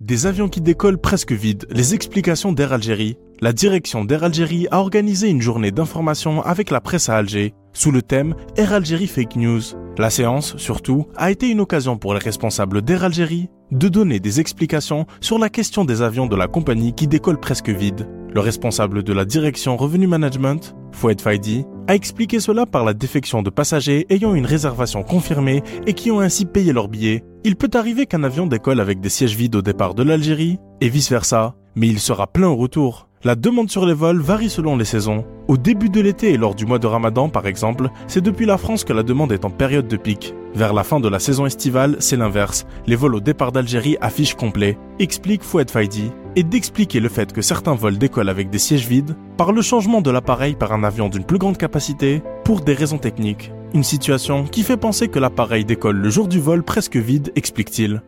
Des avions qui décollent presque vides, les explications d'Air Algérie. La direction d'Air Algérie a organisé une journée d'information avec la presse à Alger, sous le thème Air Algérie Fake News. La séance, surtout, a été une occasion pour les responsables d'Air Algérie de donner des explications sur la question des avions de la compagnie qui décollent presque vides. Le responsable de la direction Revenu Management, Foued Faidi, a expliqué cela par la défection de passagers ayant une réservation confirmée et qui ont ainsi payé leur billet. Il peut arriver qu'un avion décolle avec des sièges vides au départ de l'Algérie et vice-versa, mais il sera plein au retour. La demande sur les vols varie selon les saisons. Au début de l'été et lors du mois de Ramadan par exemple, c'est depuis la France que la demande est en période de pic. Vers la fin de la saison estivale, c'est l'inverse. Les vols au départ d'Algérie affichent complet, explique Fouad Faidi, et d'expliquer le fait que certains vols décollent avec des sièges vides par le changement de l'appareil par un avion d'une plus grande capacité pour des raisons techniques. Une situation qui fait penser que l'appareil décolle le jour du vol presque vide, explique-t-il.